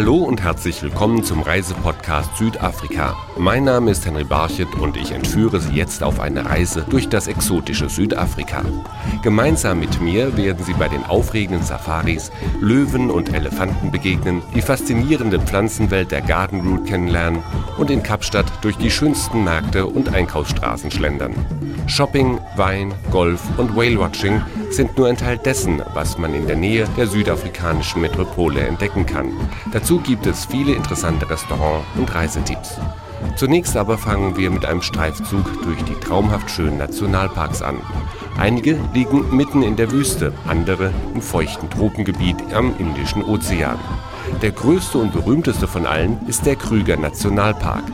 Hallo und herzlich willkommen zum Reisepodcast Südafrika. Mein Name ist Henry Barchet und ich entführe Sie jetzt auf eine Reise durch das exotische Südafrika. Gemeinsam mit mir werden Sie bei den aufregenden Safaris Löwen und Elefanten begegnen, die faszinierende Pflanzenwelt der Garden Route kennenlernen und in Kapstadt durch die schönsten Märkte und Einkaufsstraßen schlendern. Shopping, Wein, Golf und Whale-Watching sind nur ein Teil dessen, was man in der Nähe der südafrikanischen Metropole entdecken kann. Dazu gibt es viele interessante Restaurant- und Reisetipps. Zunächst aber fangen wir mit einem Streifzug durch die traumhaft schönen Nationalparks an. Einige liegen mitten in der Wüste, andere im feuchten Tropengebiet am Indischen Ozean. Der größte und berühmteste von allen ist der Krüger Nationalpark.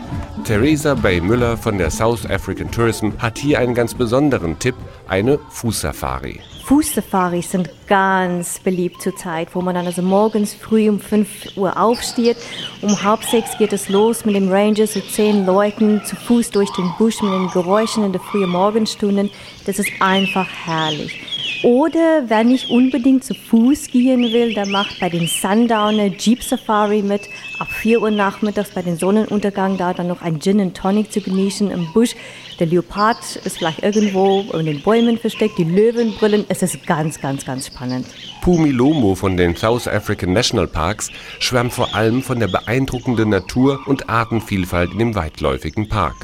Theresa Bay Müller von der South African Tourism hat hier einen ganz besonderen Tipp, eine Fußsafari. Fußsafaris sind ganz beliebt zurzeit, wo man dann also morgens früh um 5 Uhr aufsteht. Um halb sechs geht es los mit dem Ranger, so zehn Leuten zu Fuß durch den Busch mit den Geräuschen in den frühen Morgenstunden. Das ist einfach herrlich. Oder wer nicht unbedingt zu Fuß gehen will, der macht bei den Sundowner Jeep Safari mit. Ab 4 Uhr nachmittags bei den Sonnenuntergang da dann noch ein Gin and Tonic zu genießen im Busch. Der Leopard ist vielleicht irgendwo in den Bäumen versteckt, die Löwen brüllen. Es ist ganz, ganz, ganz spannend. Pumi Lomo von den South African National Parks schwärmt vor allem von der beeindruckenden Natur und Artenvielfalt in dem weitläufigen Park.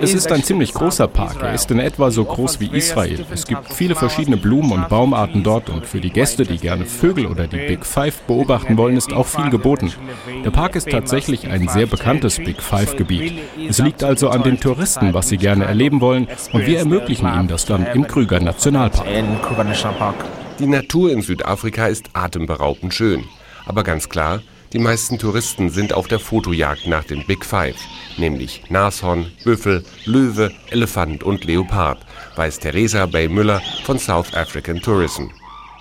Es ist ein ziemlich großer Park. Er ist in etwa so groß wie Israel. Es gibt viele verschiedene Blumen- und Baumarten dort und für die Gäste, die gerne Vögel oder die Big Five beobachten wollen, ist auch viel geboten. Der Park ist tatsächlich ein sehr bekanntes Big Five-Gebiet. Es liegt also an den Touristen, was sie gerne erleben wollen und wir ermöglichen ihnen das dann im Krüger Nationalpark. Die Natur in Südafrika ist atemberaubend schön. Aber ganz klar, die meisten Touristen sind auf der Fotojagd nach den Big Five, nämlich Nashorn, Büffel, Löwe, Elefant und Leopard, weiß Theresa Bay Müller von South African Tourism.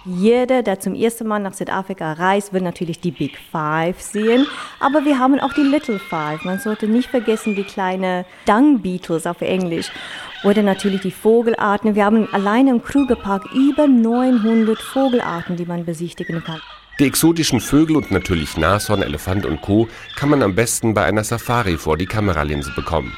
Jeder, der zum ersten Mal nach Südafrika reist, will natürlich die Big Five sehen. Aber wir haben auch die Little Five. Man sollte nicht vergessen die kleinen Dung Beetles auf Englisch. Oder natürlich die Vogelarten. Wir haben alleine im Krugerpark über 900 Vogelarten, die man besichtigen kann. Die exotischen Vögel und natürlich Nashorn, Elefant und Co. kann man am besten bei einer Safari vor die Kameralinse bekommen.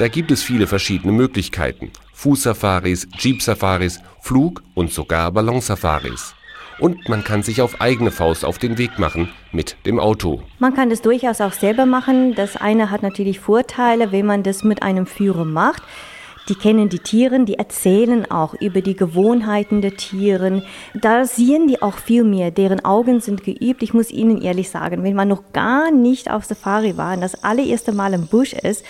Da gibt es viele verschiedene Möglichkeiten. Fußsafaris, Jeep-Safaris, Flug- und sogar Ballonsafaris. Und man kann sich auf eigene Faust auf den Weg machen mit dem Auto. Man kann das durchaus auch selber machen. Das eine hat natürlich Vorteile, wenn man das mit einem Führer macht. Die kennen die Tiere, die erzählen auch über die Gewohnheiten der Tiere. Da sehen die auch viel mehr. Deren Augen sind geübt. Ich muss Ihnen ehrlich sagen, wenn man noch gar nicht auf Safari war und das allererste Mal im Busch ist,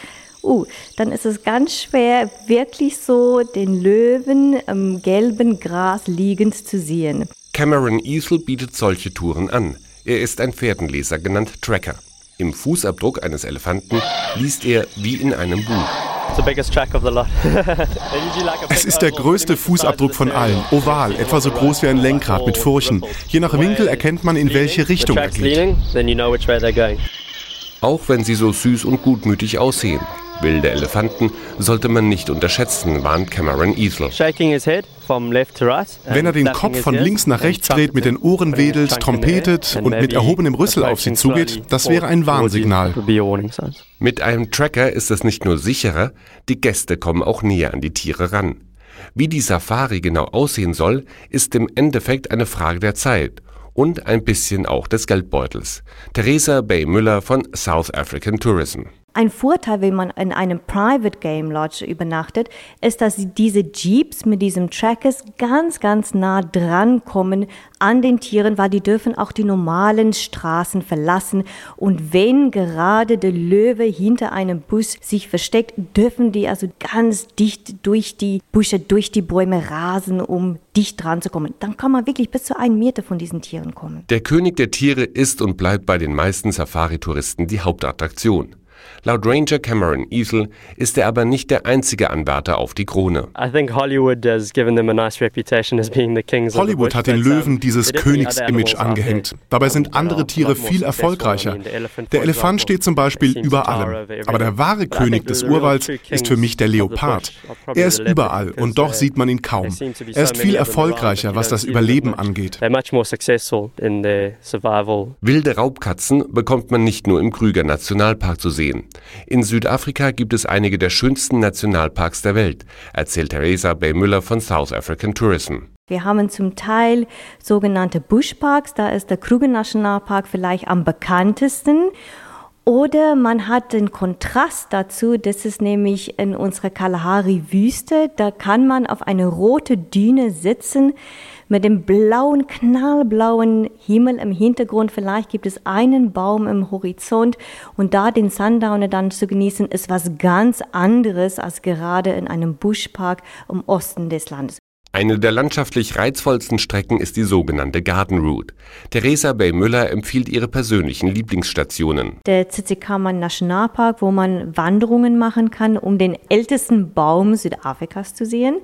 uh, dann ist es ganz schwer, wirklich so den Löwen im gelben Gras liegend zu sehen. Cameron Easel bietet solche Touren an. Er ist ein Pferdenleser, genannt Tracker. Im Fußabdruck eines Elefanten liest er wie in einem Buch. Es ist der größte Fußabdruck von allen, oval, etwa so groß wie ein Lenkrad mit Furchen. Je nach Winkel erkennt man, in welche Richtung er geht. Auch wenn sie so süß und gutmütig aussehen. Wilde Elefanten sollte man nicht unterschätzen, warnt Cameron Easel. Wenn er den Kopf von links nach rechts dreht, mit den Ohren wedelt, trompetet und mit erhobenem Rüssel auf sie zugeht, das wäre ein Warnsignal. Mit einem Tracker ist es nicht nur sicherer, die Gäste kommen auch näher an die Tiere ran. Wie die Safari genau aussehen soll, ist im Endeffekt eine Frage der Zeit und ein bisschen auch des Geldbeutels. Theresa Bay Müller von South African Tourism. Ein Vorteil, wenn man in einem Private Game Lodge übernachtet, ist, dass diese Jeeps mit diesem Trackers ganz, ganz nah dran kommen an den Tieren, weil die dürfen auch die normalen Straßen verlassen. Und wenn gerade der Löwe hinter einem Bus sich versteckt, dürfen die also ganz dicht durch die Büsche, durch die Bäume rasen, um dicht dran zu kommen. Dann kann man wirklich bis zu einem Meter von diesen Tieren kommen. Der König der Tiere ist und bleibt bei den meisten Safari-Touristen die Hauptattraktion. Laut Ranger Cameron Easel ist er aber nicht der einzige Anwärter auf die Krone. Hollywood hat den Löwen dieses Königsimage angehängt. Dabei sind andere Tiere viel erfolgreicher. Der Elefant steht zum Beispiel über allem. Aber der wahre König des Urwalds ist für mich der Leopard. Er ist überall und doch sieht man ihn kaum. Er ist viel erfolgreicher, was das Überleben angeht. Wilde Raubkatzen bekommt man nicht nur im Krüger Nationalpark zu sehen. In Südafrika gibt es einige der schönsten Nationalparks der Welt, erzählt Theresa Bay Müller von South African Tourism. Wir haben zum Teil sogenannte Bushparks, da ist der Kruger Nationalpark vielleicht am bekanntesten. Oder man hat den Kontrast dazu, das ist nämlich in unserer Kalahari-Wüste, da kann man auf eine rote Düne sitzen mit dem blauen, knallblauen Himmel im Hintergrund. Vielleicht gibt es einen Baum im Horizont und da den Sundowner dann zu genießen, ist was ganz anderes als gerade in einem Buschpark im Osten des Landes. Eine der landschaftlich reizvollsten Strecken ist die sogenannte Garden Route. Theresa Bay Müller empfiehlt ihre persönlichen Lieblingsstationen. Der Tsitsikamma Nationalpark, wo man Wanderungen machen kann, um den ältesten Baum Südafrikas zu sehen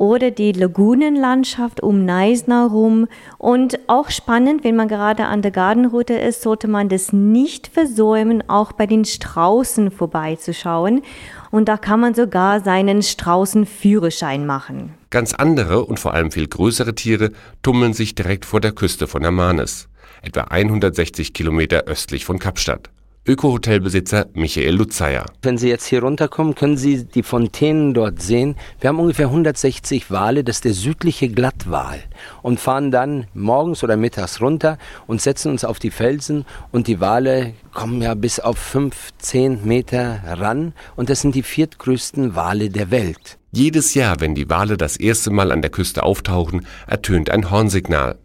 oder die Lagunenlandschaft um Neisner rum. Und auch spannend, wenn man gerade an der Gartenroute ist, sollte man das nicht versäumen, auch bei den Straußen vorbeizuschauen. Und da kann man sogar seinen Straußenführerschein machen. Ganz andere und vor allem viel größere Tiere tummeln sich direkt vor der Küste von Hermanus, etwa 160 Kilometer östlich von Kapstadt. Öko-Hotelbesitzer Michael Lutzeyer. Wenn Sie jetzt hier runterkommen, können Sie die Fontänen dort sehen. Wir haben ungefähr 160 Wale, das ist der südliche Glattwal. Und fahren dann morgens oder mittags runter und setzen uns auf die Felsen. Und die Wale kommen ja bis auf 15 Meter ran. Und das sind die viertgrößten Wale der Welt. Jedes Jahr, wenn die Wale das erste Mal an der Küste auftauchen, ertönt ein Hornsignal.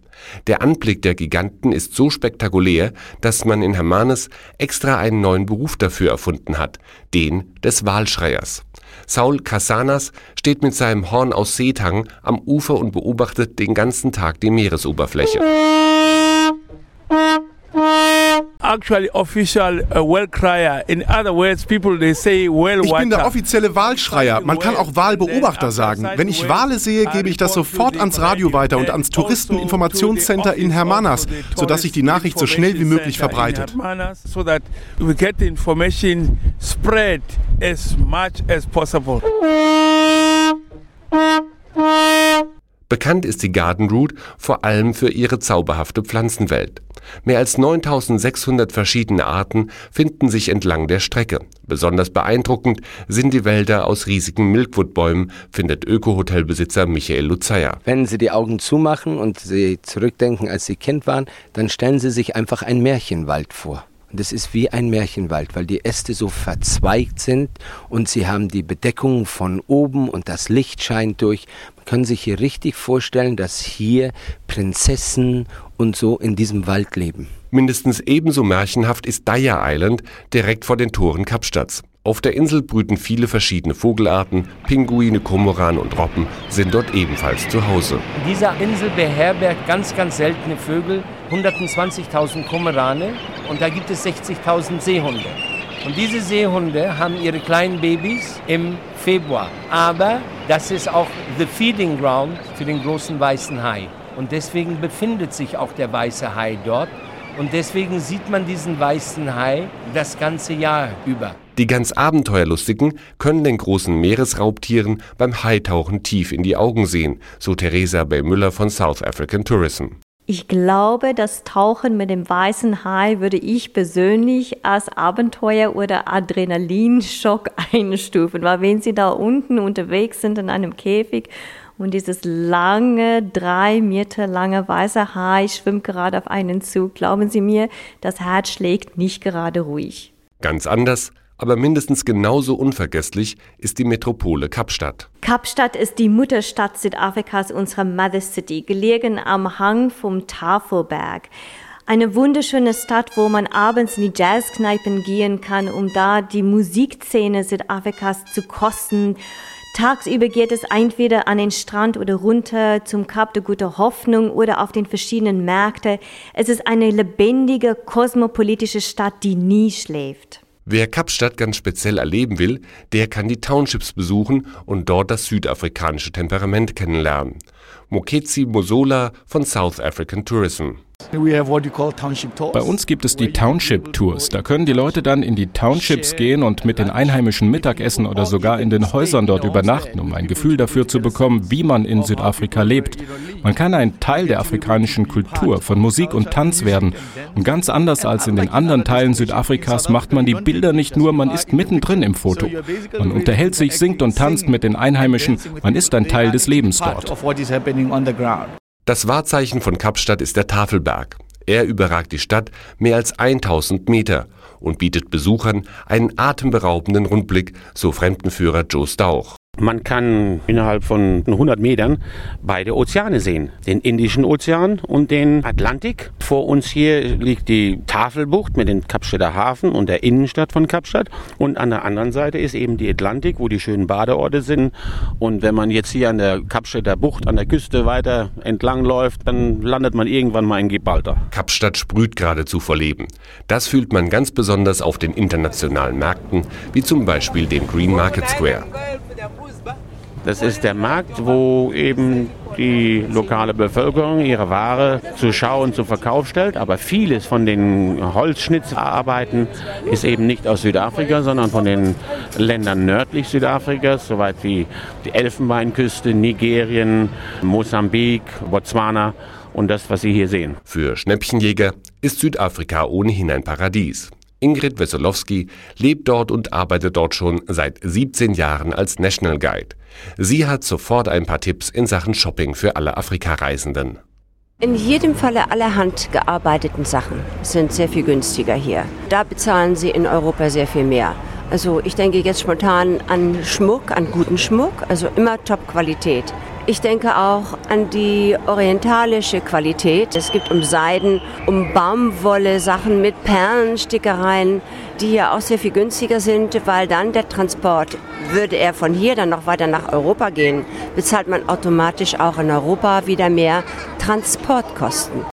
Der Anblick der Giganten ist so spektakulär, dass man in Hermanus extra einen neuen Beruf dafür erfunden hat, den des Walschreiers. Saul Casanas steht mit seinem Horn aus Seetang am Ufer und beobachtet den ganzen Tag die Meeresoberfläche actually official uh, well crier. In other words, people they say well Ich bin der offizielle Wahlschreier. Man kann auch Wahlbeobachter sagen. Wenn ich Wale sehe, gebe ich das sofort ans Radio weiter und ans Touristeninformationscenter in Hermanas, sodass sich die Nachricht so schnell wie möglich verbreitet. So that we get the information spread as much as possible. Bekannt ist die Garden Route vor allem für ihre zauberhafte Pflanzenwelt. Mehr als 9600 verschiedene Arten finden sich entlang der Strecke. Besonders beeindruckend sind die Wälder aus riesigen Milkwoodbäumen, findet Öko-Hotelbesitzer Michael Luzeyer. Wenn Sie die Augen zumachen und Sie zurückdenken, als Sie Kind waren, dann stellen Sie sich einfach einen Märchenwald vor. Und es ist wie ein Märchenwald, weil die Äste so verzweigt sind und sie haben die Bedeckung von oben und das Licht scheint durch. Man kann sich hier richtig vorstellen, dass hier Prinzessinnen und so in diesem Wald leben. Mindestens ebenso märchenhaft ist Daya Island direkt vor den Toren Kapstadts. Auf der Insel brüten viele verschiedene Vogelarten, Pinguine, Kormoran und Robben sind dort ebenfalls zu Hause. Diese Insel beherbergt ganz, ganz seltene Vögel, 120.000 Kormorane und da gibt es 60.000 Seehunde. Und diese Seehunde haben ihre kleinen Babys im Februar. Aber das ist auch the feeding ground für den großen weißen Hai. Und deswegen befindet sich auch der weiße Hai dort. Und deswegen sieht man diesen weißen Hai das ganze Jahr über. Die ganz Abenteuerlustigen können den großen Meeresraubtieren beim Haitauchen tief in die Augen sehen, so Theresa Bay Müller von South African Tourism. Ich glaube, das Tauchen mit dem weißen Hai würde ich persönlich als Abenteuer oder Adrenalinschock einstufen, weil wenn Sie da unten unterwegs sind in einem Käfig und dieses lange, drei Meter lange weiße Hai schwimmt gerade auf einen zu. Glauben Sie mir, das Herz schlägt nicht gerade ruhig. Ganz anders, aber mindestens genauso unvergesslich ist die Metropole Kapstadt. Kapstadt ist die Mutterstadt Südafrikas, unsere Mother City, gelegen am Hang vom Tafelberg. Eine wunderschöne Stadt, wo man abends in die Jazzkneipen gehen kann, um da die Musikszene Südafrikas zu kosten Tagsüber geht es entweder an den Strand oder runter zum Kap der Gute Hoffnung oder auf den verschiedenen Märkten. Es ist eine lebendige, kosmopolitische Stadt, die nie schläft. Wer Kapstadt ganz speziell erleben will, der kann die Townships besuchen und dort das südafrikanische Temperament kennenlernen. Moketsi Mosola von South African Tourism. Bei uns gibt es die Township Tours. Da können die Leute dann in die Townships gehen und mit den Einheimischen Mittagessen oder sogar in den Häusern dort übernachten, um ein Gefühl dafür zu bekommen, wie man in Südafrika lebt. Man kann ein Teil der afrikanischen Kultur, von Musik und Tanz werden. Und ganz anders als in den anderen Teilen Südafrikas macht man die Bilder nicht nur, man ist mittendrin im Foto. Man unterhält sich, singt und tanzt mit den Einheimischen, man ist ein Teil des Lebens dort. Das Wahrzeichen von Kapstadt ist der Tafelberg. Er überragt die Stadt mehr als 1000 Meter und bietet Besuchern einen atemberaubenden Rundblick, so Fremdenführer Joe Stauch. Man kann innerhalb von 100 Metern beide Ozeane sehen. Den Indischen Ozean und den Atlantik. Vor uns hier liegt die Tafelbucht mit dem Kapstädter Hafen und der Innenstadt von Kapstadt. Und an der anderen Seite ist eben die Atlantik, wo die schönen Badeorte sind. Und wenn man jetzt hier an der Kapstädter Bucht, an der Küste weiter entlang läuft, dann landet man irgendwann mal in Gibraltar. Kapstadt sprüht geradezu vor Leben. Das fühlt man ganz besonders auf den internationalen Märkten, wie zum Beispiel dem Green Market Square. Das ist der Markt, wo eben die lokale Bevölkerung ihre Ware zur Schau und zum Verkauf stellt. Aber vieles von den Holzschnitzarbeiten ist eben nicht aus Südafrika, sondern von den Ländern nördlich Südafrikas, soweit wie die Elfenbeinküste, Nigerien, Mosambik, Botswana und das, was Sie hier sehen. Für Schnäppchenjäger ist Südafrika ohnehin ein Paradies. Ingrid Wesolowski lebt dort und arbeitet dort schon seit 17 Jahren als National Guide. Sie hat sofort ein paar Tipps in Sachen Shopping für alle Afrikareisenden. In jedem Falle alle handgearbeiteten Sachen sind sehr viel günstiger hier. Da bezahlen sie in Europa sehr viel mehr. Also ich denke jetzt spontan an Schmuck, an guten Schmuck, also immer Top-Qualität. Ich denke auch an die orientalische Qualität. Es gibt um Seiden, um Baumwolle Sachen mit Perlenstickereien, die ja auch sehr viel günstiger sind, weil dann der Transport, würde er von hier dann noch weiter nach Europa gehen, bezahlt man automatisch auch in Europa wieder mehr Transportkosten.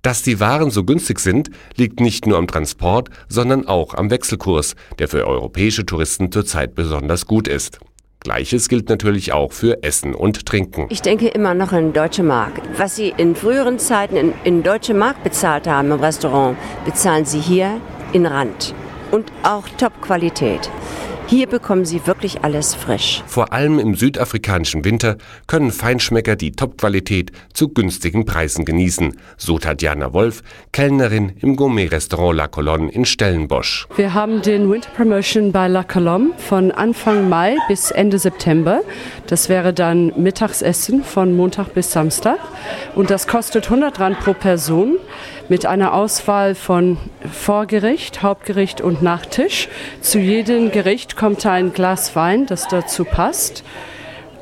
Dass die Waren so günstig sind, liegt nicht nur am Transport, sondern auch am Wechselkurs, der für europäische Touristen zurzeit besonders gut ist. Gleiches gilt natürlich auch für Essen und Trinken. Ich denke immer noch in Deutsche Mark. Was Sie in früheren Zeiten in, in Deutsche Mark bezahlt haben im Restaurant, bezahlen Sie hier in Rand. Und auch Top-Qualität. Hier bekommen Sie wirklich alles frisch. Vor allem im südafrikanischen Winter können Feinschmecker die Top-Qualität zu günstigen Preisen genießen, so Tatjana Wolf, Kellnerin im Gourmet-Restaurant La Colonne in Stellenbosch. Wir haben den Winter Promotion bei La Colombe von Anfang Mai bis Ende September. Das wäre dann Mittagsessen von Montag bis Samstag und das kostet 100 Rand pro Person mit einer Auswahl von Vorgericht, Hauptgericht und Nachtisch. Zu jedem Gericht kommt ein Glas Wein, das dazu passt.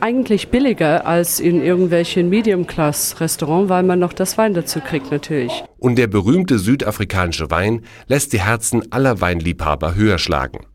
Eigentlich billiger als in irgendwelchen Medium-Class-Restaurants, weil man noch das Wein dazu kriegt natürlich. Und der berühmte südafrikanische Wein lässt die Herzen aller Weinliebhaber höher schlagen.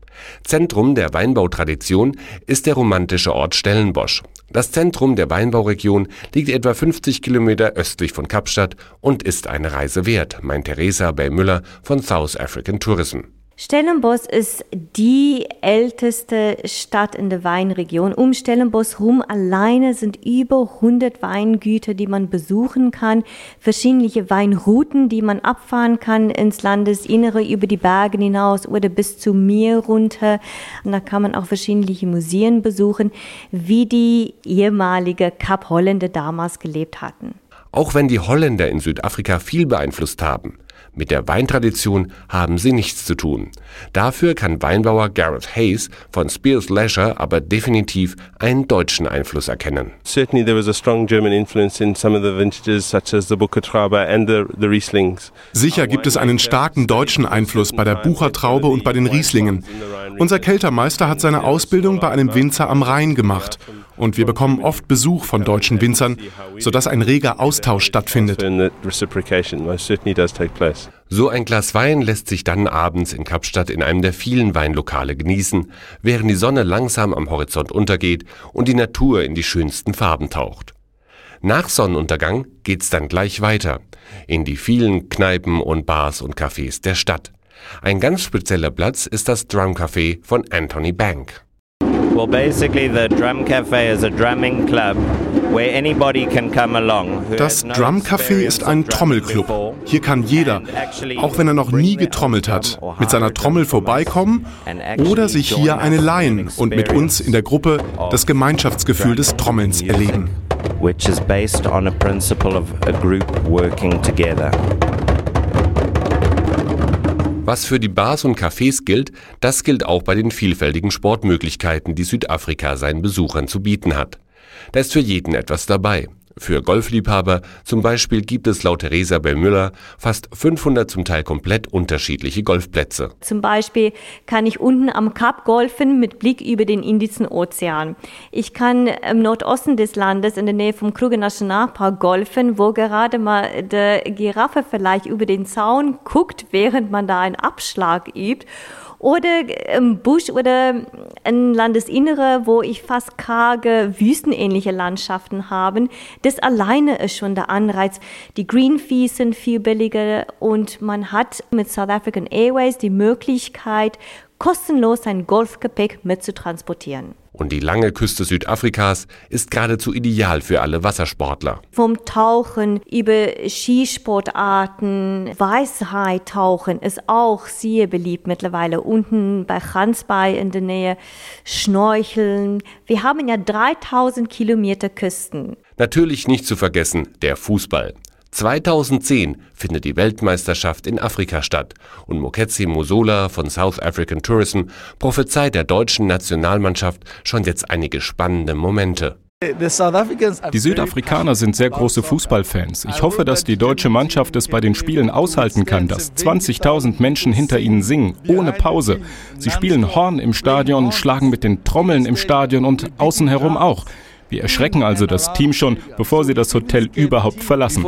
Zentrum der Weinbautradition ist der romantische Ort Stellenbosch. Das Zentrum der Weinbauregion liegt etwa 50 Kilometer östlich von Kapstadt und ist eine Reise wert, meint Theresa Bay-Müller von South African Tourism. Stellenbosch ist die älteste Stadt in der Weinregion. Um Stellenbosch rum alleine sind über 100 Weingüter, die man besuchen kann, verschiedene Weinrouten, die man abfahren kann ins Landesinnere, über die Berge hinaus oder bis zum Meer runter. Und da kann man auch verschiedene Museen besuchen, wie die ehemalige Kap Holländer damals gelebt hatten. Auch wenn die Holländer in Südafrika viel beeinflusst haben, mit der Weintradition haben sie nichts zu tun. Dafür kann Weinbauer Gareth Hayes von Spears Leisure aber definitiv einen deutschen Einfluss erkennen. Certainly there was a strong German influence in some of the vintages such as the Buchertraube and the, the Rieslings. Sicher gibt es einen starken deutschen Einfluss bei der Buchertraube und bei den Rieslingen. Unser Keltermeister hat seine Ausbildung bei einem Winzer am Rhein gemacht und wir bekommen oft Besuch von deutschen Winzern, sodass ein reger Austausch stattfindet. So ein Glas Wein lässt sich dann abends in Kapstadt in einem der vielen Weinlokale genießen, während die Sonne langsam am Horizont untergeht und die Natur in die schönsten Farben taucht. Nach Sonnenuntergang geht's dann gleich weiter in die vielen Kneipen und Bars und Cafés der Stadt. Ein ganz spezieller Platz ist das Drum Café von Anthony Bank. Well, basically, the Drum Cafe is a drumming club where anybody can come along. Das Drum Café ist ein Trommelclub. Hier kann jeder, auch wenn er noch nie getrommelt hat, mit seiner Trommel vorbeikommen oder sich hier eine leihen und mit uns in der Gruppe das Gemeinschaftsgefühl des Trommelns erleben. Which is based on a principle of a group working together. Was für die Bars und Cafés gilt, das gilt auch bei den vielfältigen Sportmöglichkeiten, die Südafrika seinen Besuchern zu bieten hat. Da ist für jeden etwas dabei. Für Golfliebhaber zum Beispiel gibt es laut Theresa Bell-Müller fast 500 zum Teil komplett unterschiedliche Golfplätze. Zum Beispiel kann ich unten am Kap golfen mit Blick über den Indischen Ozean. Ich kann im Nordosten des Landes in der Nähe vom Kruger Nationalpark golfen, wo gerade mal der Giraffe vielleicht über den Zaun guckt, während man da einen Abschlag übt oder im Busch oder ein Landesinnere, wo ich fast karge, wüstenähnliche Landschaften habe. Das alleine ist schon der Anreiz. Die Green Fees sind viel billiger und man hat mit South African Airways die Möglichkeit, kostenlos sein Golfgepäck mitzutransportieren. Und die lange Küste Südafrikas ist geradezu ideal für alle Wassersportler. Vom Tauchen über Skisportarten, Weißhai-Tauchen ist auch sehr beliebt mittlerweile. Unten bei Gansbay in der Nähe, Schnorcheln. Wir haben ja 3000 Kilometer Küsten. Natürlich nicht zu vergessen der Fußball. 2010 findet die Weltmeisterschaft in Afrika statt und Moketsi Mosola von South African Tourism prophezeit der deutschen Nationalmannschaft schon jetzt einige spannende Momente. Die Südafrikaner sind sehr große Fußballfans. Ich hoffe, dass die deutsche Mannschaft es bei den Spielen aushalten kann, dass 20.000 Menschen hinter ihnen singen, ohne Pause. Sie spielen Horn im Stadion, schlagen mit den Trommeln im Stadion und außen herum auch. Wir erschrecken also das Team schon, bevor sie das Hotel überhaupt verlassen.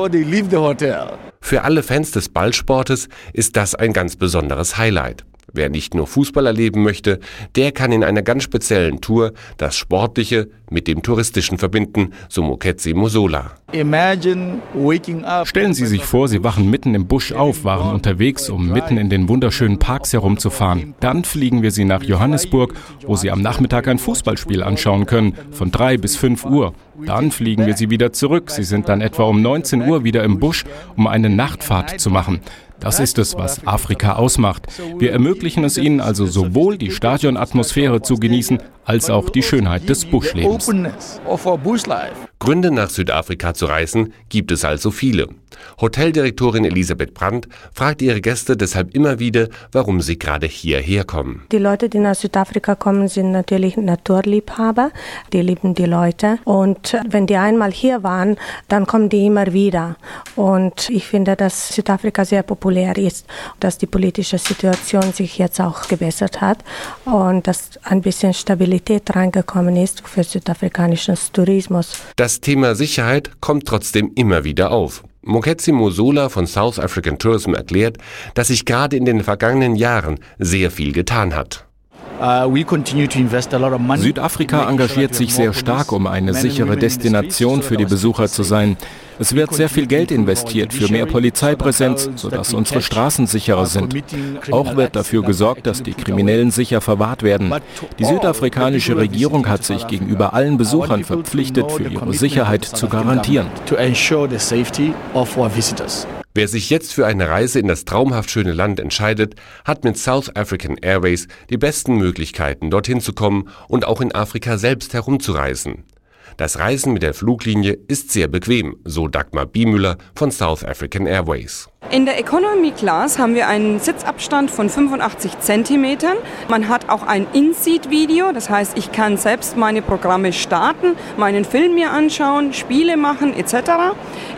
Für alle Fans des Ballsportes ist das ein ganz besonderes Highlight. Wer nicht nur Fußball erleben möchte, der kann in einer ganz speziellen Tour das Sportliche mit dem Touristischen verbinden, so Moketsi Mosola. Stellen Sie sich vor, Sie wachen mitten im Busch auf, waren unterwegs, um mitten in den wunderschönen Parks herumzufahren. Dann fliegen wir Sie nach Johannesburg, wo Sie am Nachmittag ein Fußballspiel anschauen können, von drei bis fünf Uhr. Dann fliegen wir Sie wieder zurück. Sie sind dann etwa um 19 Uhr wieder im Busch, um eine Nachtfahrt zu machen. Das ist es, was Afrika ausmacht. Wir ermöglichen es ihnen also sowohl die Stadionatmosphäre zu genießen, als auch die Schönheit des Buschlebens. Gründe nach Südafrika zu reisen gibt es also viele. Hoteldirektorin Elisabeth Brandt fragt ihre Gäste deshalb immer wieder, warum sie gerade hierher kommen. Die Leute, die nach Südafrika kommen, sind natürlich Naturliebhaber. Die lieben die Leute. Und wenn die einmal hier waren, dann kommen die immer wieder. Und ich finde, dass Südafrika sehr populär ist, dass die politische Situation sich jetzt auch gebessert hat und dass ein bisschen Stabilität reingekommen ist für südafrikanischen Tourismus. Das Thema Sicherheit kommt trotzdem immer wieder auf. Moketsi Mosola von South African Tourism erklärt, dass sich gerade in den vergangenen Jahren sehr viel getan hat. Uh, Südafrika engagiert sich sehr stark, um eine sichere Destination für die Besucher zu sein. Es wird sehr viel Geld investiert für mehr Polizeipräsenz, sodass unsere Straßen sicherer sind. Auch wird dafür gesorgt, dass die Kriminellen sicher verwahrt werden. Die südafrikanische Regierung hat sich gegenüber allen Besuchern verpflichtet, für ihre Sicherheit zu garantieren. Wer sich jetzt für eine Reise in das traumhaft schöne Land entscheidet, hat mit South African Airways die besten Möglichkeiten, dorthin zu kommen und auch in Afrika selbst herumzureisen. Das Reisen mit der Fluglinie ist sehr bequem, so Dagmar Biemüller von South African Airways. In der Economy Class haben wir einen Sitzabstand von 85 Zentimetern. Man hat auch ein In-Seat-Video, das heißt, ich kann selbst meine Programme starten, meinen Film mir anschauen, Spiele machen etc.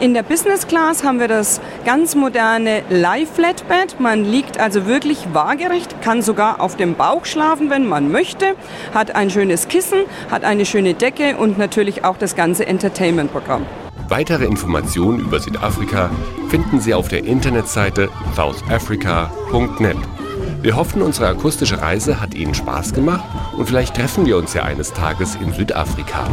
In der Business Class haben wir das ganz moderne Live-Flatbed. Man liegt also wirklich waagerecht, kann sogar auf dem Bauch schlafen, wenn man möchte, hat ein schönes Kissen, hat eine schöne Decke und natürlich auch das ganze Entertainment-Programm. Weitere Informationen über Südafrika finden Sie auf der Internetseite southafrica.net. Wir hoffen, unsere akustische Reise hat Ihnen Spaß gemacht und vielleicht treffen wir uns ja eines Tages in Südafrika.